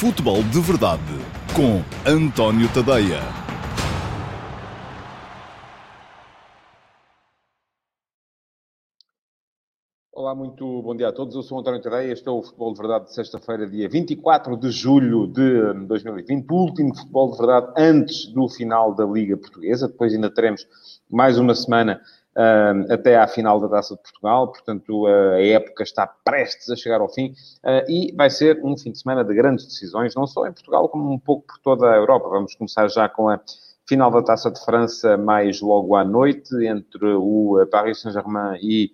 Futebol de Verdade com António Tadeia. Olá, muito bom dia a todos. Eu sou António Tadeia. Este é o Futebol de Verdade de sexta-feira, dia 24 de julho de 2020. O último Futebol de Verdade antes do final da Liga Portuguesa. Depois ainda teremos mais uma semana uh, até à final da Taça de Portugal, portanto uh, a época está prestes a chegar ao fim uh, e vai ser um fim de semana de grandes decisões, não só em Portugal, como um pouco por toda a Europa. Vamos começar já com a final da Taça de França, mais logo à noite, entre o Paris Saint-Germain e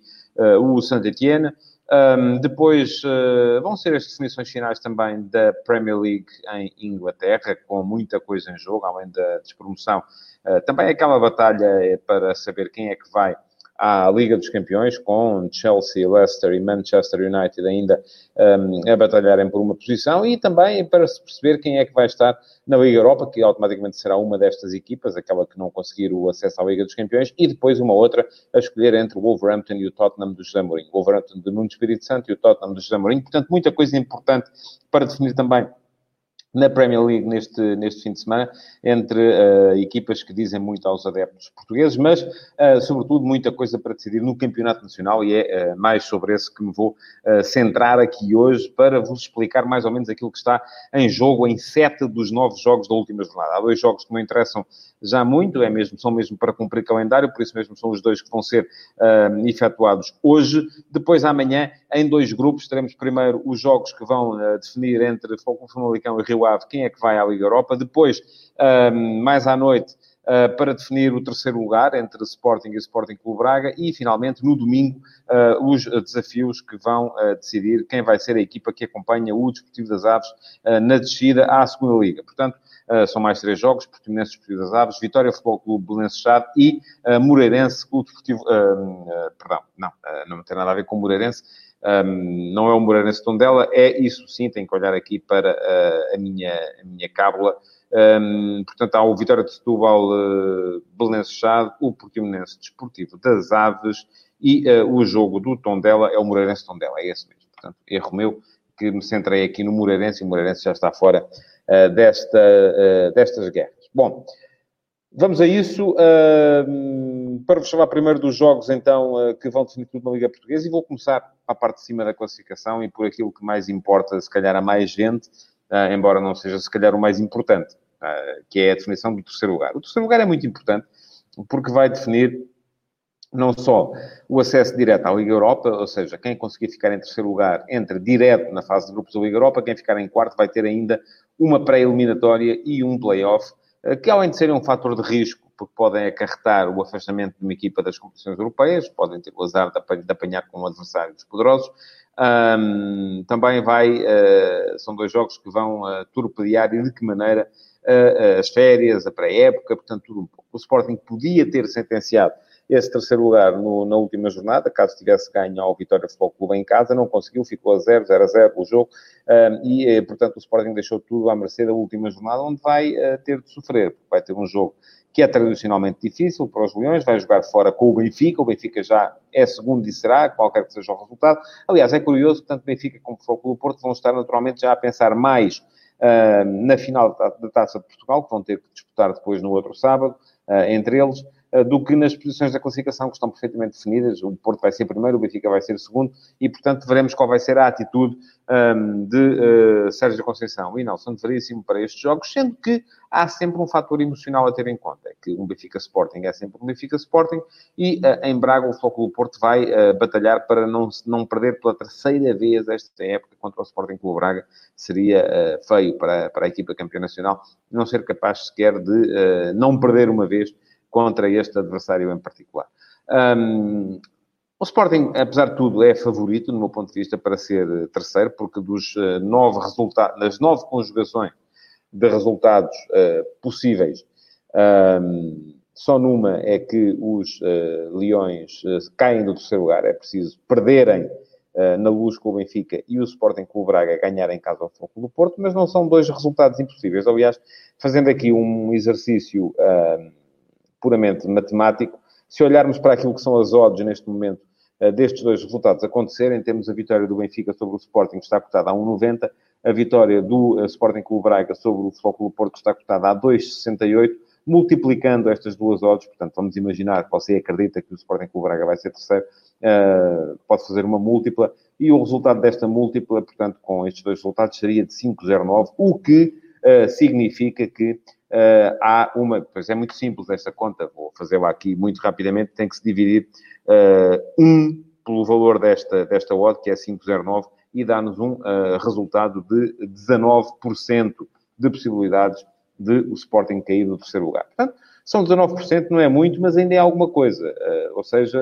o Saint-Étienne. Um, depois uh, vão ser as definições finais também da Premier League em Inglaterra, com muita coisa em jogo, além da despromoção. Uh, também aquela batalha é para saber quem é que vai à Liga dos Campeões, com Chelsea, Leicester e Manchester United ainda um, a batalharem por uma posição, e também para se perceber quem é que vai estar na Liga Europa, que automaticamente será uma destas equipas, aquela que não conseguir o acesso à Liga dos Campeões, e depois uma outra a escolher entre o Wolverhampton e o Tottenham do José Mourinho. O Wolverhampton de Nuno Espírito Santo e o Tottenham do José Mourinho. Portanto, muita coisa importante para definir também na Premier League neste, neste fim de semana, entre uh, equipas que dizem muito aos adeptos portugueses, mas, uh, sobretudo, muita coisa para decidir no Campeonato Nacional e é uh, mais sobre esse que me vou centrar aqui hoje para vos explicar mais ou menos aquilo que está em jogo em sete dos nove jogos da última jornada. Há dois jogos que me interessam já muito, é mesmo, são mesmo para cumprir calendário, por isso mesmo são os dois que vão ser efetuados hoje. Depois, amanhã, em dois grupos, teremos primeiro os jogos que vão definir entre Famalicão e Rio Ave quem é que vai à Liga Europa. Depois, mais à noite, Uh, para definir o terceiro lugar entre Sporting e Sporting Clube Braga e, finalmente, no domingo, uh, os desafios que vão uh, decidir quem vai ser a equipa que acompanha o Desportivo das Aves na descida à segunda Liga. Portanto, são mais três jogos, Portimonense Desportivo das Aves, Vitória Futebol Clube Belenenses Chade e Moreirense Clube Desportivo... perdão, não, não tem nada a ver com Moreirense, um, não é o Moreirense Tondela, é isso sim, tenho que olhar aqui para uh, a, minha, a minha cábula. Um, portanto, há o Vitória de Setúbal, uh, Belenenses Chade, o Portimonense Desportivo das Aves e uh, o jogo do Tondela é o Moreirense Tondela, é esse mesmo. Portanto, erro meu, que me centrei aqui no Moreirense e o Moreirense já está fora uh, desta, destas guerras. Bom, vamos a isso. Uh, para vos falar primeiro dos jogos, então, eh, que vão definir tudo na Liga Portuguesa, e vou começar à parte de cima da classificação e por aquilo que mais importa, se calhar, a mais gente, eh, embora não seja, se calhar, o mais importante, eh, que é a definição do terceiro lugar. O terceiro lugar é muito importante, porque vai definir não só o acesso direto à Liga Europa, ou seja, quem conseguir ficar em terceiro lugar entra direto na fase de grupos da Liga Europa, quem ficar em quarto vai ter ainda uma pré-eliminatória e um play-off, que além de serem um fator de risco porque podem acarretar o afastamento de uma equipa das competições europeias, podem ter o azar de apanhar com adversários poderosos. Um, também vai, uh, são dois jogos que vão uh, torpedear e de que maneira uh, as férias, a pré-época, portanto, tudo um pouco. O Sporting podia ter sentenciado esse terceiro lugar no, na última jornada, caso tivesse ganho ao Vitória Futebol Clube em casa, não conseguiu, ficou a 0, 0 a 0 o jogo, e, portanto, o Sporting deixou tudo à mercê da última jornada, onde vai ter de sofrer, porque vai ter um jogo que é tradicionalmente difícil para os Leões, vai jogar fora com o Benfica, o Benfica já é segundo e será, qualquer que seja o resultado. Aliás, é curioso tanto Benfica como o Clube Porto vão estar naturalmente já a pensar mais uh, na final da Taça de Portugal, que vão ter que disputar depois no outro sábado, uh, entre eles, do que nas posições da classificação que estão perfeitamente definidas. O Porto vai ser primeiro, o Benfica vai ser segundo, e portanto veremos qual vai ser a atitude um, de Sérgio Conceição e Nelson Veríssimo para estes jogos, sendo que há sempre um fator emocional a ter em conta, é que um Benfica Sporting é sempre um Benfica Sporting e uh, em Braga o Futebol Porto vai uh, batalhar para não, não perder pela terceira vez esta época contra o Sporting Clube Braga. Seria uh, feio para, para a equipa campeã nacional não ser capaz sequer de não perder uma vez contra este adversário em particular. Um, o Sporting, apesar de tudo, é favorito, no meu ponto de vista, para ser terceiro, porque dos nove resultados, das nove conjugações de resultados uh, possíveis. Um, só numa é que os uh, Leões uh, caem do terceiro lugar. É preciso perderem na luz com o Benfica e o Sporting com o Braga ganharem em casa ao Foco do Porto, mas não são dois resultados impossíveis. Aliás, fazendo aqui um exercício puramente matemático, se olharmos para aquilo que são as odds neste momento destes dois resultados acontecerem, temos a vitória do Benfica sobre o Sporting, que está cotada a 1,90, a vitória do Sporting Clube Braga sobre o Futebol Clube Porto está cotada a 2,68, multiplicando estas duas odds, portanto, vamos imaginar que você acredita que o Sporting Clube Braga vai ser terceiro, uh, pode fazer uma múltipla, e o resultado desta múltipla, portanto, com estes dois resultados, seria de 5,09, o que significa que uh, há uma... Pois é muito simples esta conta, vou fazê-la aqui muito rapidamente, tem que se dividir uh, 1 pelo valor desta, desta odd, que é 5,09, e dá-nos um resultado de 19% de possibilidades de o Sporting cair do terceiro lugar. Portanto, são 19%, não é muito, mas ainda é alguma coisa. ou seja,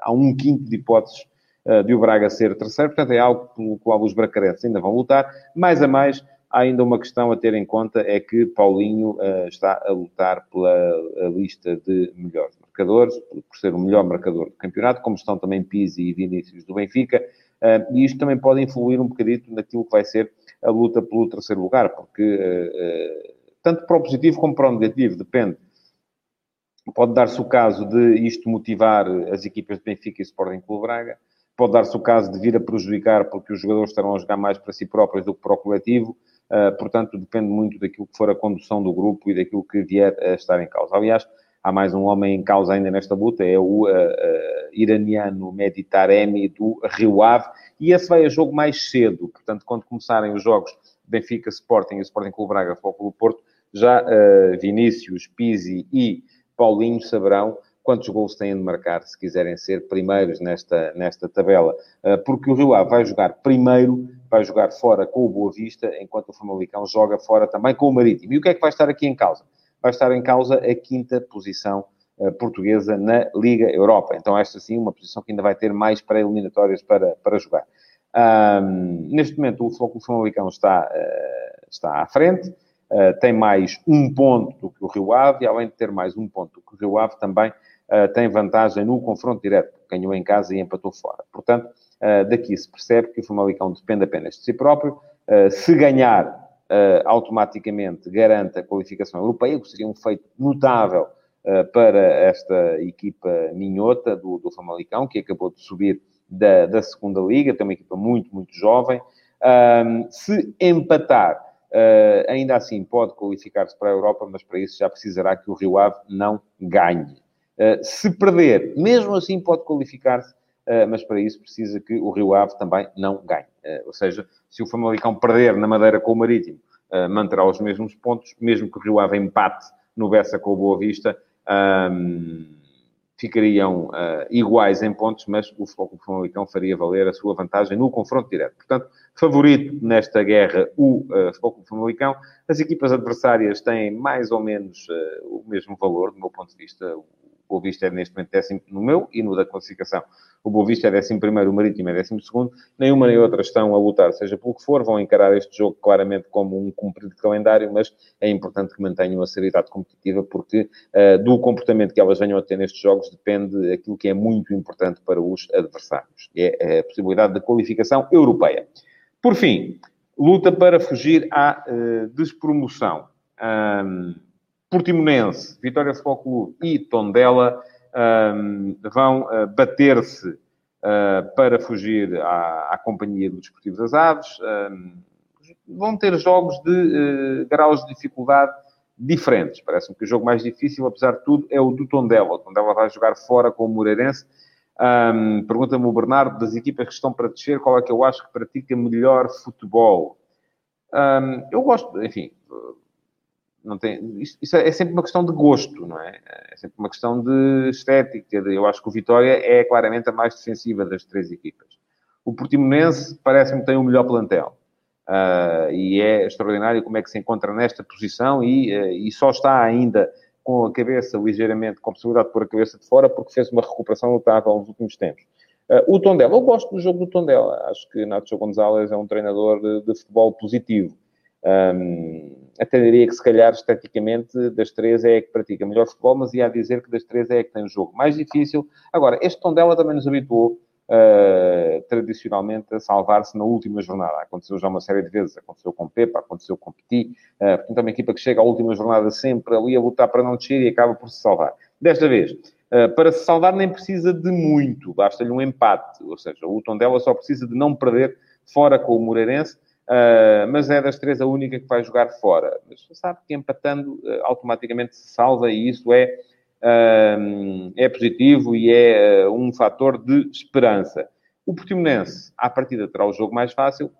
há um quinto de hipóteses eh, de o Braga ser terceiro, portanto é algo pelo qual os bracarenses ainda vão lutar. Mais a mais, ainda uma questão a ter em conta, é que Paulinho uh, está a lutar pela lista de melhores marcadores, por ser o melhor marcador do campeonato, como estão também Pizzi e Vinícius do Benfica, uh, e isto também pode influir um bocadito naquilo que vai ser a luta pelo terceiro lugar, porque uh, tanto para o positivo como para o negativo, depende. Pode dar-se o caso de isto motivar as equipas de Benfica e Sporting Clube Braga, pode dar-se o caso de vir a prejudicar porque os jogadores estarão a jogar mais para si próprios do que para o coletivo. Uh, portanto, depende muito daquilo que for a condução do grupo e daquilo que vier a estar em causa. Aliás, há mais um homem em causa ainda nesta luta, é o uh, uh, iraniano Meditaremi do Rio Ave, e esse vai a jogo mais cedo. Portanto, quando começarem os jogos Benfica, Sporting e Sporting Clube Braga, Futebol Porto, já Vinícius, Pizzi e Paulinho saberão quantos gols têm de marcar se quiserem ser primeiros nesta, nesta tabela. Porque o Rio Ave vai jogar primeiro, vai jogar fora com o Boa Vista, enquanto o Famalicão joga fora também com o Marítimo. E o que é que vai estar aqui em causa? Vai estar em causa a quinta posição ah, portuguesa na Liga Europa. Então, esta sim, uma posição que ainda vai ter mais pré-eliminatórias para, para jogar. Um, neste momento, o Futebol Famalicão está, uh, está à frente, uh, tem mais um ponto do que o Rio Ave, e além de ter mais um ponto do que o Rio Ave, também uh, tem vantagem no confronto direto, ganhou em casa e empatou fora. Portanto, daqui se percebe que o Famalicão depende apenas de si próprio. Uh, se ganhar, automaticamente garante a qualificação europeia, que seria um feito notável para esta equipa minhota do, do Famalicão, que acabou de subir da, da segunda liga, tem uma equipa muito, muito jovem. se empatar, Uh, ainda assim pode qualificar-se para a Europa, mas para isso já precisará que o Rio Ave não ganhe. Eh, se perder, mesmo assim pode qualificar-se, uh, mas para isso precisa que o Rio Ave também não ganhe. Uh, ou seja, se o Famalicão perder na Madeira com o Marítimo, manterá os mesmos pontos, mesmo que o Rio Ave empate no Bessa com o Boa Vista, ficariam iguais em pontos, mas o Famalicão faria valer a sua vantagem no confronto direto. Portanto, favorito nesta guerra o uh, Famalicão. As equipas adversárias têm mais ou menos o mesmo valor, do meu ponto de vista. Boa Vista é neste momento décimo no meu e no da classificação. O Boa Vista é décimo primeiro, o Marítimo é décimo segundo. Nenhuma nem outra estão a lutar, seja pelo que for. Vão encarar este jogo claramente como um cumprido calendário, mas é importante que mantenham a seriedade competitiva porque uh, do comportamento que elas venham a ter nestes jogos depende aquilo que é muito importante para os adversários. É a possibilidade de qualificação europeia. Por fim, luta para fugir à uh, despromoção. Um, Portimonense, Vitória Futebol Clube e Tondela um, vão uh, bater-se uh, para fugir à, à, companhia do Desportivo das Aves. Um, vão ter jogos de uh, graus de dificuldade diferentes. Parece-me que o jogo mais difícil, apesar de tudo, é o do Tondela. O Tondela vai jogar fora com o Moreirense. Um, Pergunta-me o Bernardo, das equipas que estão para descer, qual é que eu acho que pratica melhor futebol? Um, eu gosto, enfim, não tem, isso é sempre uma questão de gosto, não é? É sempre uma questão de estética. Eu acho que o Vitória é claramente a mais defensiva das três equipas. O Portimonense parece-me que tem o melhor plantel. Uh, e é extraordinário como é que se encontra nesta posição e, uh, e só está ainda com a cabeça ligeiramente, com a possibilidade de pôr a cabeça de fora, porque fez uma recuperação notável nos últimos tempos. Uh, o Tondela, eu gosto do jogo do Tondela. Acho que Nacho Gonzalez é um treinador de, de futebol positivo. Um, até diria que, se calhar, esteticamente, das três é a que pratica melhor futebol, mas ia dizer que das três é a que tem o jogo mais difícil. Agora, este Tondela também nos habituou, uh, tradicionalmente, a salvar-se na última jornada. Aconteceu já uma série de vezes. Aconteceu com Pepa, aconteceu com Petit. Uh, portanto, é uma equipa que chega à última jornada sempre ali a lutar para não descer e acaba por se salvar. Desta vez, uh, para se salvar nem precisa de muito. Basta-lhe um empate. Ou seja, o Tondela só precisa de não perder fora com o Moreirense Uh, mas é das três a única que vai jogar fora. Mas sabe que empatando uh, automaticamente se salva e isso é, uh, é positivo e é um fator de esperança. O Portimonense, à partida, terá o jogo mais fácil,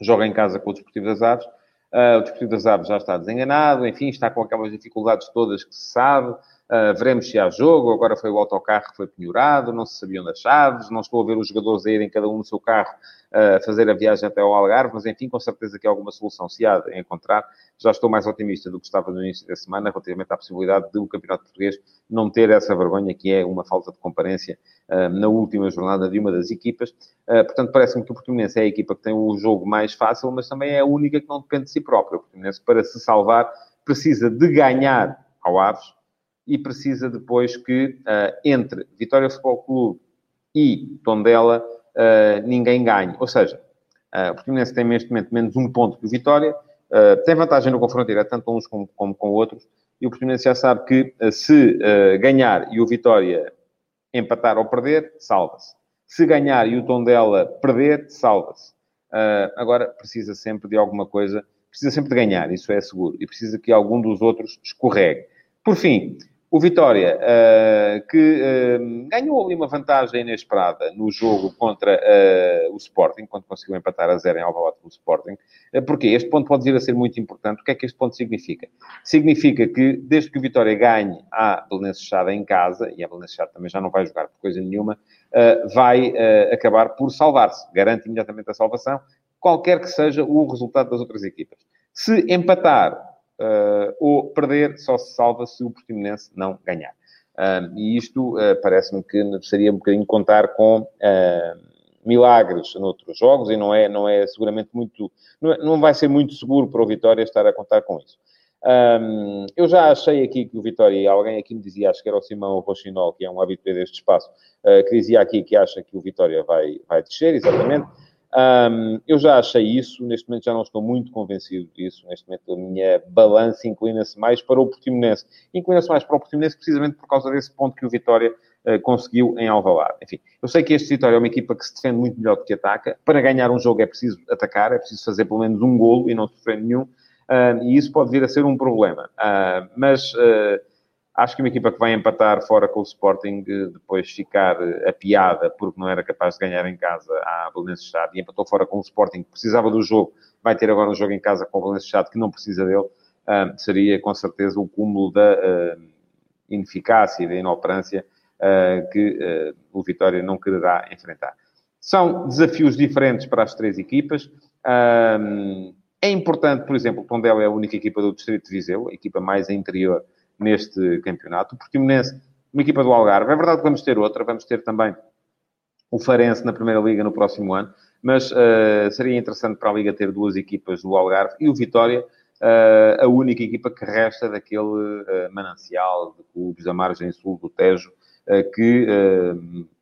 joga em casa com o Desportivo das Aves. o Desportivo das Aves já está desenganado, enfim, está com aquelas dificuldades todas que se sabe. Uh, veremos se há jogo. Agora foi o autocarro que foi penhorado, não se sabiam das chaves. Não estou a ver os jogadores a irem cada um no seu carro uh, fazer a viagem até ao Algarve, mas enfim, com certeza que alguma solução se há de encontrar. Já estou mais otimista do que estava no início da semana relativamente à possibilidade do Campeonato Português não ter essa vergonha que é uma falta de comparência uh, na última jornada de uma das equipas. portanto, parece-me que o Portimonense é a equipa que tem o jogo mais fácil, mas também é a única que não depende de si própria. O Portimonense, para se salvar, precisa de ganhar ao Aves e precisa depois que uh, entre Vitória Futebol Clube e Tondela uh, ninguém ganhe. Ou seja, uh, o Portimonense tem neste momento menos um ponto que o Vitória, uh, tem vantagem no confronto direto, tanto uns como, como com outros, e o Portimonense já sabe que se ganhar e o Vitória empatar ou perder, salva-se. Se ganhar e o Tondela perder, salva-se. agora, precisa sempre de alguma coisa, precisa sempre de ganhar, isso é seguro, e precisa que algum dos outros escorregue. Por fim, o Vitória, uh, que uh, ganhou ali uma vantagem inesperada no jogo contra uh, o Sporting, quando conseguiu empatar a zero em Alvalade com o Sporting. porque este ponto pode vir a ser muito importante. O que é que este ponto significa? Significa que, desde que o Vitória ganhe a Belenenses Chada em casa, e a Belenenses Chada também já não vai jogar por coisa nenhuma, vai acabar por salvar-se. Garante imediatamente a salvação, qualquer que seja o resultado das outras equipas. Se empatar uh, ou perder só se salva se o Portimonense não ganhar. Uh, e isto uh, parece-me que seria um bocadinho contar com milagres noutros jogos e não é, não é seguramente muito... Não, é, não vai ser muito seguro para o Vitória estar a contar com isso. Um, eu já achei aqui que o Vitória, alguém aqui me dizia, acho que era o Simão Rochinol, que é um habitué deste espaço, uh, que dizia aqui que acha que o Vitória vai, vai descer, exatamente. Um, eu já achei isso, neste momento já não estou muito convencido disso. Neste momento a minha balança inclina-se mais para o Portimonense. Inclina-se mais para o Portimonense precisamente por causa desse ponto que o Vitória uh, conseguiu em Alvalade. Enfim, eu sei que este Vitória é uma equipa que se defende muito melhor do que ataca. Para ganhar um jogo é preciso atacar, é preciso fazer pelo menos um golo e não sofrer nenhum. Uh, e isso pode vir a ser um problema. Uh, mas Acho que uma equipa que vai empatar fora com o Sporting, depois ficar apiada porque não era capaz de ganhar em casa à Belenenses e empatou fora com o Sporting, que precisava do jogo, vai ter agora um jogo em casa com o Belenenses que não precisa dele, uh, seria com certeza o cúmulo da uh, ineficácia e da inoperância uh, que o Vitória não quererá enfrentar. São desafios diferentes para as três equipas. é importante, por exemplo, o Tondela é a única equipa do Distrito de Viseu, a equipa mais interior neste campeonato. O Portimonense, uma equipa do Algarve. É verdade que vamos ter outra, vamos ter também o Farense na Primeira Liga no próximo ano, mas uh, seria interessante para a Liga ter duas equipas do Algarve e o Vitória, uh, a única equipa que resta daquele uh, manancial de clubes da margem sul do Tejo, que,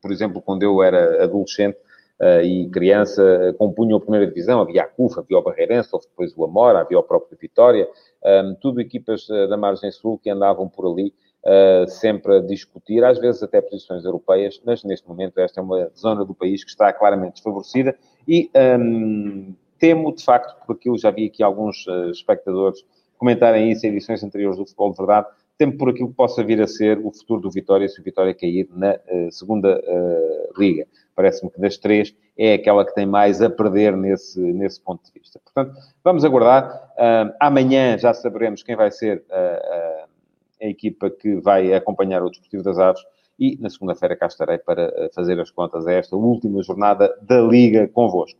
por exemplo, quando eu era adolescente, uh, e criança compunham a primeira divisão. Havia a CUF, havia o Barreirense, houve depois o Amora, havia o próprio Vitória. Um, tudo equipas uh, da margem sul que andavam por ali uh, sempre a discutir, às vezes até posições europeias, mas neste momento esta é uma zona do país que está claramente desfavorecida e um, temo, de facto, porque eu já vi aqui alguns espectadores comentarem isso em edições anteriores do Futebol de Verdade, temo por aquilo que possa vir a ser o futuro do Vitória se o Vitória cair na uh, segunda uh, liga. Parece-me que das três é aquela que tem mais a perder nesse, nesse ponto de vista. Portanto, vamos aguardar. Uh, amanhã já saberemos quem vai ser a equipa que vai acompanhar o Desportivo das Aves e na segunda-feira cá estarei para fazer as contas a esta última jornada da Liga convosco.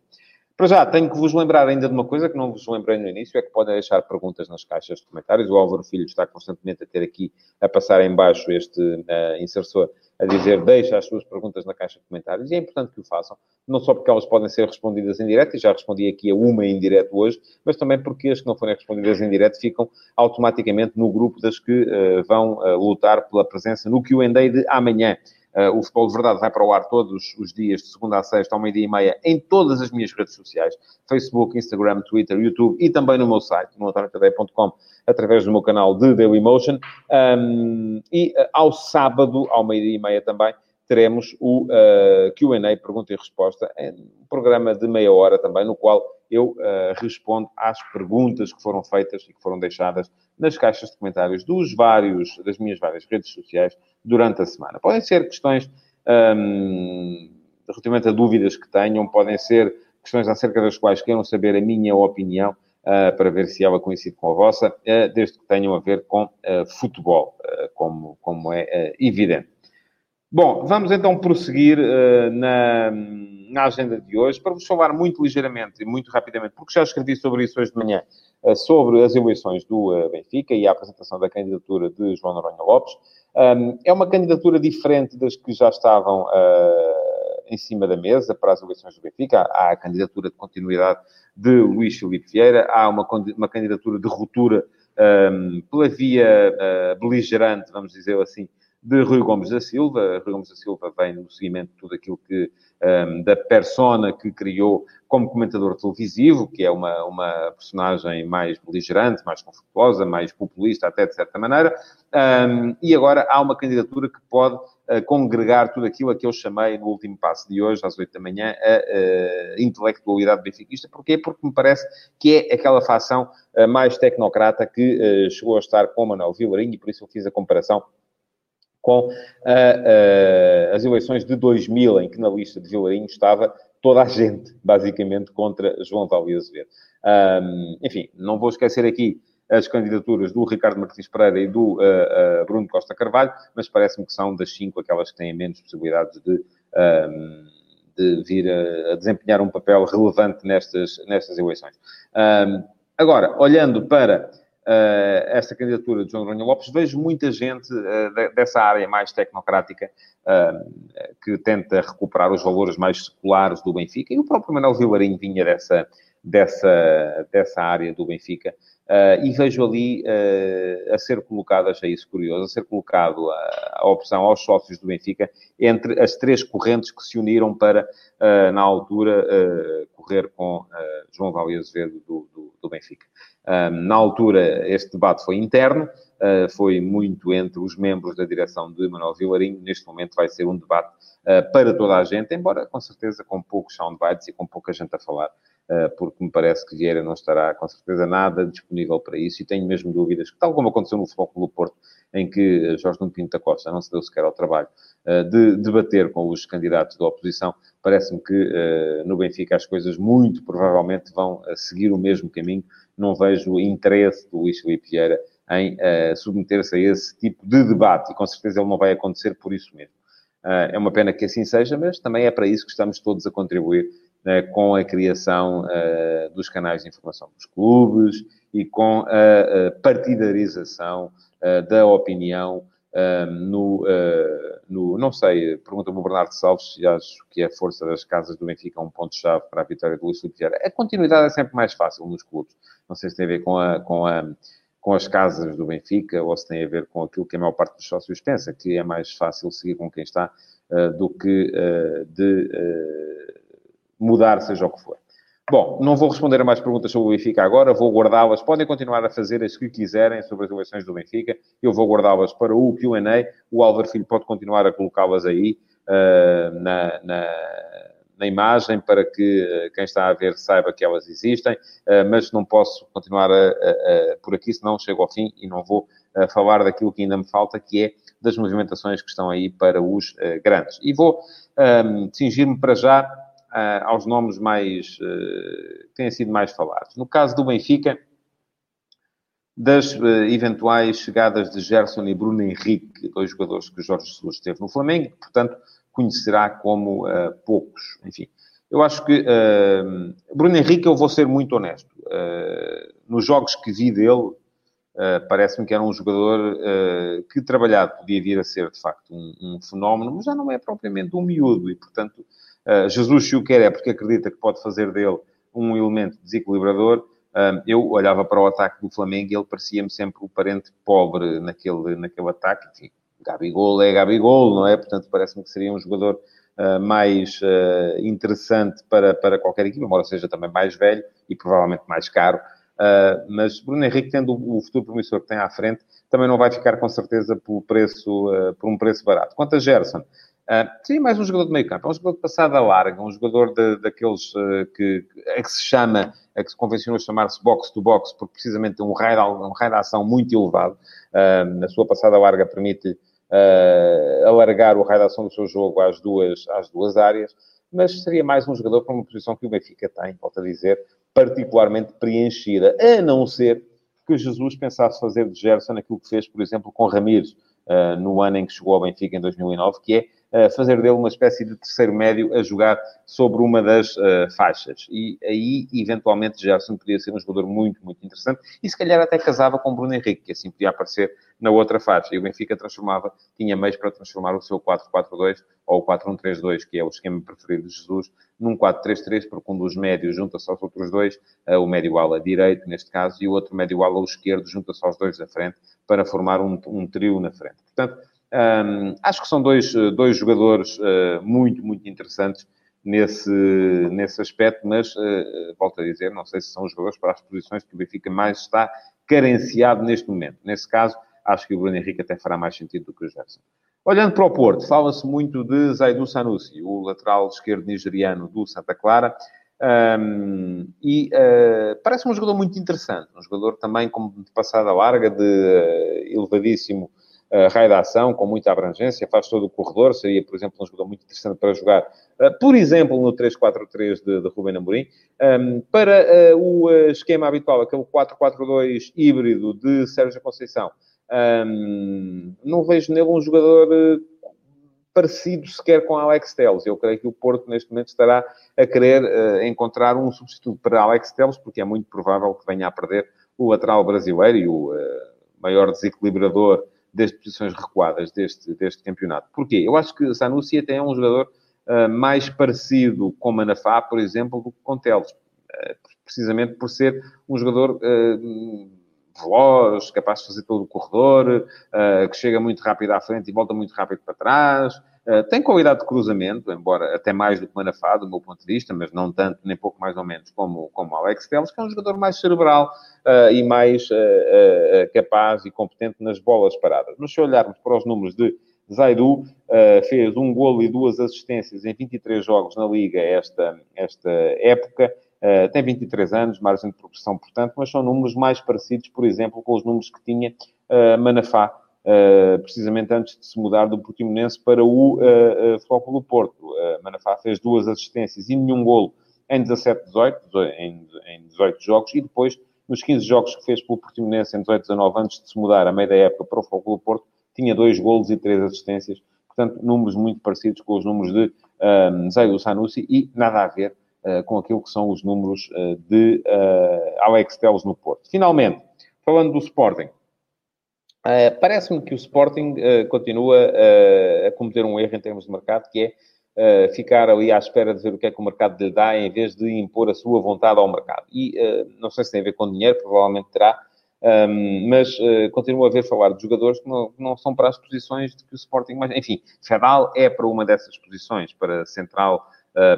Para já, tenho que vos lembrar ainda de uma coisa que não vos lembrei no início, é que podem deixar perguntas nas caixas de comentários. O Álvaro Filho está constantemente a ter aqui, a passar em baixo este uh, insersor, a dizer deixa as suas perguntas na caixa de comentários. E é importante que o façam, não só porque elas podem ser respondidas em direto, e já respondi aqui a uma em direto hoje, mas também porque as que não forem respondidas em direto ficam automaticamente no grupo das que uh, vão uh, lutar pela presença no Q&A de amanhã. Uh, o Futebol de Verdade vai para o ar todos os dias, de segunda a sexta, ao meio-dia e meia, em todas as minhas redes sociais: Facebook, Instagram, Twitter, YouTube e também no meu site, no através do meu canal de Dailymotion. Um, e uh, ao sábado, ao meio-dia e meia também, teremos o uh, Q&A, pergunta e resposta, um programa de meia hora também, no qual eu uh, respondo às perguntas que foram feitas e que foram deixadas nas caixas de comentários dos vários, das minhas várias redes sociais durante a semana. Podem ser questões um, relativamente a dúvidas que tenham, podem ser questões acerca das quais queiram saber a minha opinião, uh, para ver se ela coincide com a vossa, uh, desde que tenham a ver com futebol, como, como é evidente. Bom, vamos então prosseguir na, na agenda de hoje, para vos falar muito ligeiramente e muito rapidamente, porque já escrevi sobre isso hoje de manhã, sobre as eleições do Benfica e a apresentação da candidatura de João Noronha Lopes. Um, é uma candidatura diferente das que já estavam em cima da mesa para as eleições do Benfica. Há a candidatura de continuidade de Luís Filipe Vieira, há uma, uma candidatura de ruptura um, pela via uh, beligerante, vamos dizer assim, de Rui Gomes da Silva. Rui Gomes da Silva vem no seguimento de tudo aquilo que, um, da persona que criou como comentador televisivo, que é uma, uma personagem mais beligerante, mais conflituosa, mais populista, até de certa maneira. Um, e agora há uma candidatura que pode congregar tudo aquilo a que eu chamei no último passo de hoje, às 8 da manhã, a, a intelectualidade benfiquista. Porquê? Porque me parece que é aquela facção mais tecnocrata que chegou a estar com Manuel Vilarinho e por isso eu fiz a comparação com as eleições de 2000, em que na lista de Vilarinho estava toda a gente, basicamente, contra João Paulo Azevedo. Um, enfim, não vou esquecer aqui as candidaturas do Ricardo Martins Pereira e do uh, uh, Bruno Costa Carvalho, mas parece-me que são das cinco aquelas que têm menos possibilidades de, um, de vir a, a, desempenhar um papel relevante nestas, nestas eleições. Um, agora, olhando para esta candidatura de João Noronha Lopes, vejo muita gente dessa área mais tecnocrática que tenta recuperar os valores mais seculares do Benfica, e o próprio Manuel Vilarinho vinha dessa, dessa, dessa área do Benfica, Uh, e vejo ali uh, a ser colocado, achei isso curioso, a ser colocado a, a, opção aos sócios do Benfica entre as três correntes que se uniram para, uh, na altura, correr com João Vale Azevedo do, do, do Benfica. na altura, este debate foi interno, foi muito entre os membros da direção de Manuel Vilarinho. Neste momento vai ser um debate para toda a gente, embora com certeza com poucos soundbites e com pouca gente a falar porque me parece que Vieira não estará com certeza nada disponível para isso e tenho mesmo dúvidas, tal como aconteceu no Futebol Clube Porto, em que Jorge Nuno Pinto da Costa não se deu sequer ao trabalho eh, de debater com os candidatos da oposição, parece-me que eh, no Benfica as coisas muito provavelmente vão seguir o mesmo caminho. Não vejo interesse do Luís Filipe Vieira em submeter-se a esse tipo de debate e com certeza ele não vai acontecer por isso mesmo. é uma pena que assim seja, mas também é para isso que estamos todos a contribuir né, com a criação uh, dos canais de informação dos clubes e com a, partidarização uh, da opinião uh, no, no, não sei, pergunta-me o Bernardo Salves se acho que a força das casas do Benfica é um ponto-chave para a vitória do Luís Filipe Vieira. A continuidade é sempre mais fácil nos clubes. Não sei se tem a ver com a, com a com as casas do Benfica ou se tem a ver com aquilo que a maior parte dos sócios pensa, que é mais fácil seguir com quem está do que de mudar, seja o que for. Bom, não vou responder a mais perguntas sobre o Benfica agora, vou guardá-las. Podem continuar a fazer as que quiserem sobre as eleições do Benfica. Eu vou guardá-las para o QA. O Álvaro Filho pode continuar a colocá-las aí uh, na, na, na, imagem para que uh, quem está a ver saiba que elas existem, uh, mas não posso continuar a, a, a, por aqui, senão chego ao fim e não vou falar daquilo que ainda me falta, que é das movimentações que estão aí para os grandes. E vou um, cingir-me para já uh, aos nomes mais uh, que têm sido mais falados. No caso do Benfica, das uh, eventuais chegadas de Gerson e Bruno Henrique, dois jogadores que o Jorge Jesus esteve no Flamengo, portanto, conhecerá como poucos. Enfim, eu acho que Bruno Henrique, eu vou ser muito honesto. nos jogos que vi dele, Uh, parece-me que era um jogador uh, que trabalhado podia vir a ser de facto um, um, fenómeno, mas já não é propriamente um miúdo e, portanto, Jesus, se o quer, é porque acredita que pode fazer dele um elemento desequilibrador. Uh, eu olhava para o ataque do Flamengo e ele parecia-me sempre o parente pobre naquele, naquele ataque. Enfim, Gabigol é Gabigol, não é? Portanto, parece-me que seria um jogador uh, mais interessante para, para qualquer equipe, embora seja também mais velho e provavelmente mais caro. mas Bruno Henrique, tendo o futuro promissor que tem à frente, também não vai ficar com certeza por, preço, por um preço barato. Quanto a Gerson, Uh, sim, mais um jogador de meio campo. É um jogador de passada larga, um jogador de, daqueles uh, que, a que se chama, a que se convencionou chamar-se box-to-box, porque precisamente tem um raio, de, um raio de ação muito elevado. Uh, na sua passada larga permite alargar o raio de ação do seu jogo às duas, às duas áreas, mas seria mais um jogador para uma posição que o Benfica tem, volto a dizer, particularmente preenchida, a não ser que Jesus pensasse fazer de Gerson aquilo que fez, por exemplo, com Ramires, no ano em que chegou ao Benfica, em 2009, que é fazer dele uma espécie de terceiro médio a jogar sobre uma das uh, faixas. E aí, eventualmente, Gerson podia ser um jogador muito, muito interessante e se calhar até casava com Bruno Henrique, que assim podia aparecer na outra faixa. E o Benfica transformava, tinha meios para transformar o seu 4-4-2 ou o 4-1-3-2, que é o esquema preferido de Jesus, num 4-3-3, porque um dos médios junta-se aos outros dois, uh, o médio ala direito, neste caso, e o outro médio ala esquerdo junta-se aos dois da frente, para formar um, um trio na frente. Portanto, um, acho que são dois, dois jogadores uh, muito, muito interessantes nesse, nesse aspecto, mas, uh, volto a dizer, não sei se são os jogadores para as posições que o Benfica mais está carenciado neste momento. Nesse caso, acho que o Bruno Henrique até fará mais sentido do que o Gerson. Olhando para o Porto, fala-se muito de Zaidu Sanusi, o lateral esquerdo nigeriano do Santa Clara, um, e uh, parece um jogador muito interessante, um jogador também com passada larga, de uh, elevadíssimo uh, raio de ação, com muita abrangência, faz todo o corredor, seria, por exemplo, um jogador muito interessante para jogar, uh, por exemplo, no 3-4-3 de, de Rubén Amorim. Um, para uh, o esquema habitual, aquele 4-4-2 híbrido de Sérgio Conceição, um, não vejo nele um jogador parecido sequer com Alex Telles. Eu creio que o Porto, neste momento, estará a querer uh, encontrar um substituto para Alex Telles, porque é muito provável que venha a perder o lateral brasileiro e o uh, maior desequilibrador das posições recuadas deste, deste campeonato. Porquê? Eu acho que Sanusi até é um jogador uh, mais parecido com Manafá, por exemplo, do que com Teles. Uh, precisamente por ser um jogador uh, veloz, capaz de fazer todo o corredor, que chega muito rápido à frente e volta muito rápido para trás, eh, tem qualidade de cruzamento, embora até mais do que Manafá, do meu ponto de vista, mas não tanto, nem pouco mais ou menos, como, como Alex Telles, que é um jogador mais cerebral uh, e mais uh, capaz e competente nas bolas paradas. Mas se olharmos para os números de Zaidu, fez um golo e duas assistências em 23 jogos na Liga esta, esta época, Uh, tem 23 anos, margem de progressão, portanto, mas são números mais parecidos, por exemplo, com os números que tinha Manafá uh, precisamente antes de se mudar do Portimonense para o uh, uh, Flóculo Porto. Uh, Manafá fez duas assistências e nenhum golo em 17-18, em, em 18 jogos, e depois, nos 15 jogos que fez pelo Portimonense em 18-19, antes de se mudar a meio da época para o Flóculo Porto, tinha dois golos e três assistências. Portanto, números muito parecidos com os números de um, Zaidu Sanusi e nada a ver uh, com aquilo que são os números uh, de uh, Alex Teles no Porto. Finalmente, falando do Sporting, Uh, Parece-me que o Sporting uh, continua uh, a cometer um erro em termos de mercado, que é ficar ali à espera de ver o que é que o mercado lhe dá, em vez de impor a sua vontade ao mercado. E não sei se tem a ver com dinheiro, provavelmente terá, um, mas continuo a ver falar de jogadores que não, não, são para as posições de que o Sporting... Mas, enfim, Fedal é para uma dessas posições, para central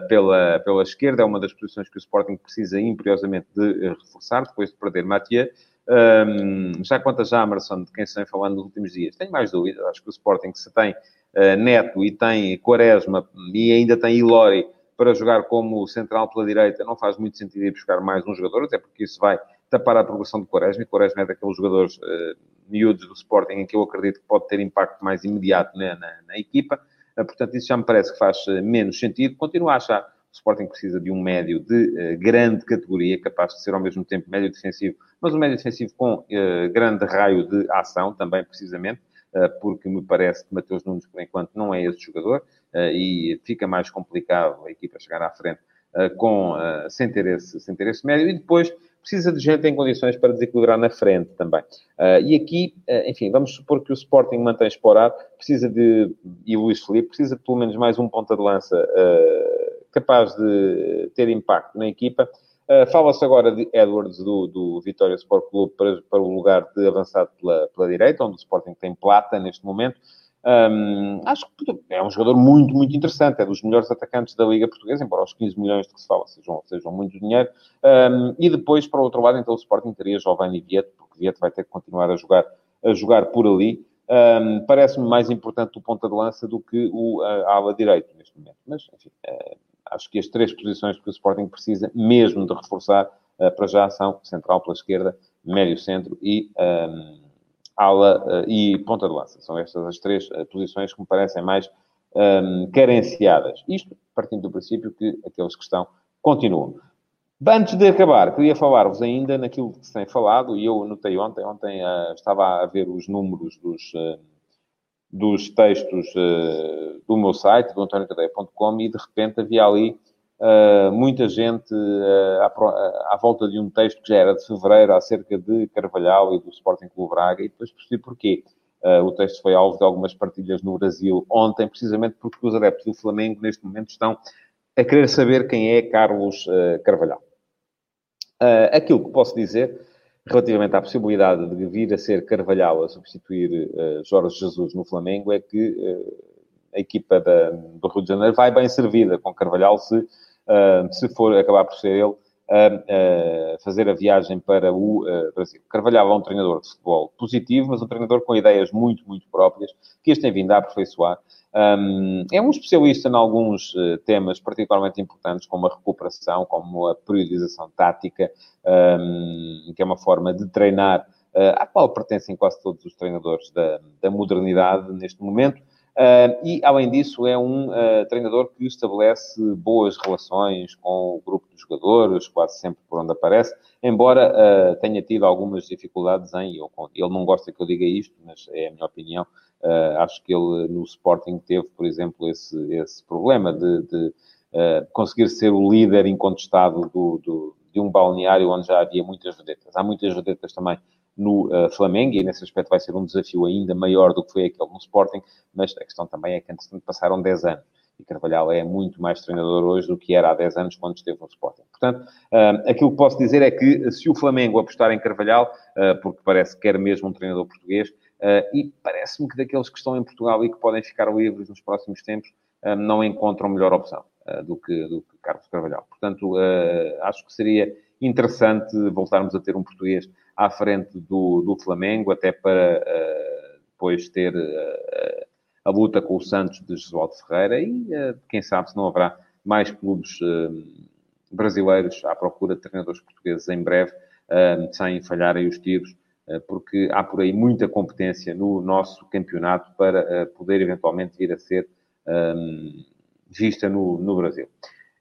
pela, pela esquerda, é uma das posições que o Sporting precisa imperiosamente de reforçar, depois de perder Mathieu. Um, já quanto a Jamerson, de quem se vem falando nos últimos dias, tenho mais dúvidas. Acho que o Sporting, se tem uh, Neto e tem Quaresma e ainda tem Ilori para jogar como central pela direita, não faz muito sentido ir buscar mais um jogador, até porque isso vai tapar a progressão de Quaresma. E Quaresma é daqueles jogadores uh, miúdos do Sporting em que eu acredito que pode ter impacto mais imediato na, na, equipa. Uh, portanto, isso já me parece que faz menos sentido. Continuo a achar o Sporting precisa de um médio de uh, grande categoria, capaz de ser ao mesmo tempo médio defensivo, mas um médio defensivo com uh, grande raio de ação também, precisamente, uh, porque me parece que Mateus Nunes, por enquanto, não é esse jogador e fica mais complicado a equipa chegar à frente com, sem, ter esse, sem ter esse médio. E depois precisa de gente em condições para desequilibrar na frente também. Uh, e aqui, uh, enfim, vamos supor que o Sporting mantém explorado, precisa de, e o Luís Felipe, precisa de pelo menos mais um ponta de lança uh, capaz de ter impacto na equipa. Uh, Fala-se agora de Edwards do, do Vitória Sport Clube para, para o lugar de avançado pela, pela direita, onde o Sporting tem plata neste momento. Um, acho que é um jogador muito, muito interessante. É dos melhores atacantes da Liga Portuguesa, embora os 15 milhões de que se fala sejam, sejam muito dinheiro. Um, e depois, para o outro lado, então o Sporting teria Giovanni Vieto, porque Vieto vai ter que continuar a jogar, a jogar por ali. um, parece-me mais importante o ponta de lança do que o ala direito neste momento. Mas, enfim, uh, acho que as três posições que o Sporting precisa mesmo de reforçar uh, para já são central pela esquerda, médio centro e um, ala uh, e ponta de lança. São estas as três posições que me parecem mais um, carenciadas. Isto partindo do princípio que aqueles que estão continuam. Antes de acabar, queria falar-vos ainda naquilo que se tem falado, e eu anotei ontem, ontem uh, estava a ver os números dos, uh, dos textos uh, do meu site, do antoniocadeia.com, e de repente havia ali muita gente à, à, volta de um texto que já era de fevereiro, acerca de Carvalhal e do Sporting Clube Braga, e depois percebi porquê. o texto foi alvo de algumas partilhas no Brasil ontem, precisamente porque os adeptos do Flamengo, neste momento, estão a querer saber quem é Carlos Carvalhal. Uh, aquilo que posso dizer relativamente à possibilidade de vir a ser Carvalhal a substituir uh, Jorge Jesus no Flamengo é que uh, a equipa da, do Rio de Janeiro vai bem servida com Carvalhal se, se for acabar por ser ele a, fazer a viagem para o Brasil. Carvalhal é um treinador de futebol positivo, mas um treinador com ideias muito, muito próprias, que este tem vindo a aperfeiçoar um, é um especialista em alguns uh, temas particularmente importantes, como a recuperação, como a periodização tática, um, que é uma forma de treinar uh, à qual pertencem quase todos os treinadores da, da modernidade neste momento. Uh, e, além disso, é um uh, treinador que estabelece boas relações com o grupo de jogadores, quase sempre por onde aparece, embora uh, tenha tido algumas dificuldades em. ele não gosta que eu diga isto, mas é a minha opinião. acho que ele no Sporting teve, por exemplo, esse, esse problema de, de conseguir ser o líder incontestado do, do, de um balneário onde já havia muitas vedetas. Há muitas vedetas também no uh, Flamengo, e nesse aspecto vai ser um desafio ainda maior do que foi aquele no Sporting, mas a questão também é que, entretanto, passaram 10 anos. E Carvalhal é muito mais treinador hoje do que era há 10 anos quando esteve no Sporting. Portanto, uh, aquilo que posso dizer é que se o Flamengo apostar em Carvalhal, uh, porque parece que quer mesmo um treinador português, e parece-me que daqueles que estão em Portugal e que podem ficar livres nos próximos tempos, não encontram melhor opção do, que, do que Carlos Carvalhal. Portanto, acho que seria interessante voltarmos a ter um português à frente do, do Flamengo, até para uh, depois ter uh, a luta com o Santos de Josualdo Ferreira e uh, quem sabe se não haverá mais clubes brasileiros à procura de treinadores portugueses em breve, sem falharem os tiros, porque há por aí muita competência no nosso campeonato para poder eventualmente vir a ser vista no, no Brasil.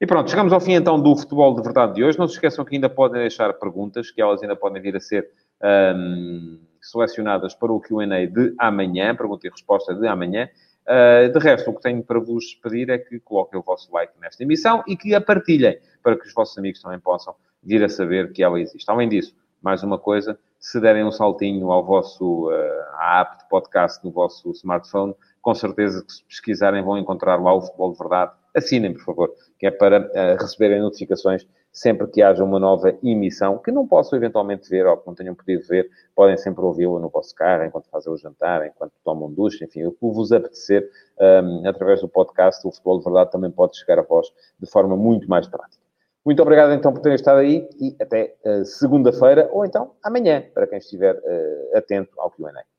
E pronto, chegamos ao fim então do futebol de verdade de hoje. Não se esqueçam que ainda podem deixar perguntas, que elas ainda podem vir a ser um, selecionadas para o QA de amanhã, pergunta e resposta de amanhã. Uh, de resto, o que tenho para vos pedir é que coloquem o vosso like nesta emissão e que a partilhem para que os vossos amigos também possam vir a saber que ela existe. Além disso, mais uma coisa, se derem um saltinho ao vosso, uh, à app de podcast no vosso smartphone, com certeza que se pesquisarem vão encontrar lá o Futebol de Verdade. Assinem, por favor, que é para uh, receberem notificações sempre que haja uma nova emissão, que não possam eventualmente ver ou que não tenham podido ver, podem sempre ouvi-la no vosso carro, enquanto fazem o jantar, enquanto tomam ducha, enfim, o que vos apetecer, um, através do podcast, o Futebol de Verdade também pode chegar a vós de forma muito mais prática. Muito obrigado então por terem estado aí e até uh, segunda-feira ou então amanhã, para quem estiver uh, atento ao Q&A.